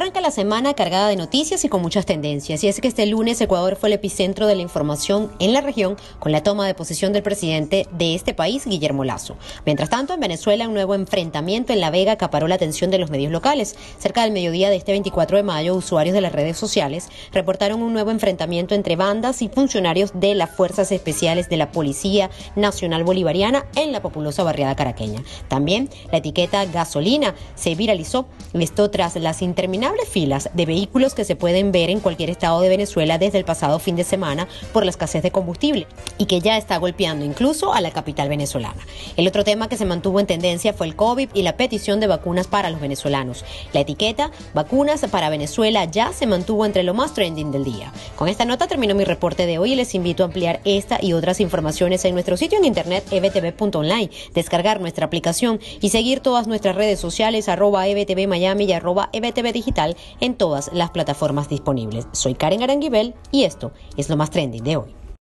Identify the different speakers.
Speaker 1: Arranca la semana cargada de noticias y con muchas tendencias, y es que este lunes Ecuador fue el epicentro de la información en la región con la toma de posesión del presidente de este país, Guillermo Lazo. Mientras tanto, en Venezuela un nuevo enfrentamiento en La Vega acaparó la atención de los medios locales. Cerca del mediodía de este 24 de mayo, usuarios de las redes sociales reportaron un nuevo enfrentamiento entre bandas y funcionarios de las Fuerzas Especiales de la Policía Nacional Bolivariana en la populosa barriada caraqueña. También la etiqueta gasolina se viralizó, esto tras las interminables filas de vehículos que se pueden ver en cualquier estado de Venezuela desde el pasado fin de semana por la escasez de combustible y que ya está golpeando incluso a la capital venezolana. El otro tema que se mantuvo en tendencia fue el COVID y la petición de vacunas para los venezolanos. La etiqueta vacunas para Venezuela ya se mantuvo entre lo más trending del día. Con esta nota termino mi reporte de hoy y les invito a ampliar esta y otras informaciones en nuestro sitio en internet ebtv.online, descargar nuestra aplicación y seguir todas nuestras redes sociales arroba ebtv Miami y arroba ebtv digital en todas las plataformas disponibles. Soy Karen Aranguibel y esto es lo más trending de hoy.